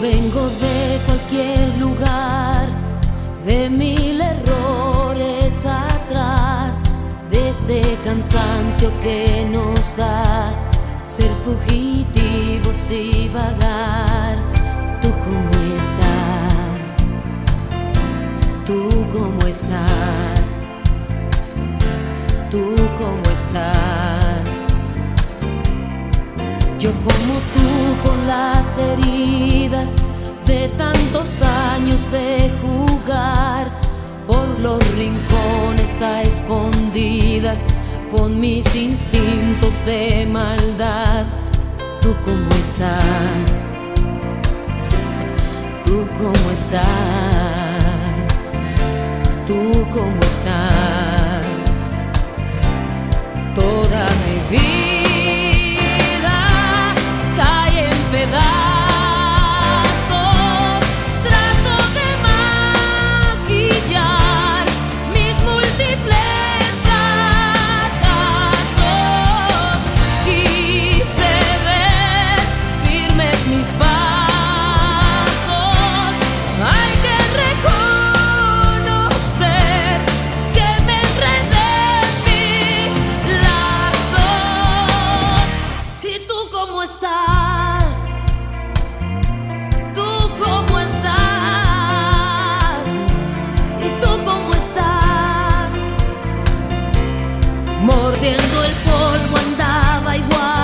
vengo de cualquier lugar, de mil errores atrás, de ese cansancio que nos da ser fugitivos y vagar. ¿Tú cómo estás? ¿Tú cómo estás? ¿Tú cómo estás? Yo como las heridas de tantos años de jugar por los rincones a escondidas con mis instintos de maldad. ¿Tú cómo estás? ¿Tú cómo estás? ¿Tú cómo estás? mordiendo el polvo andaba igual.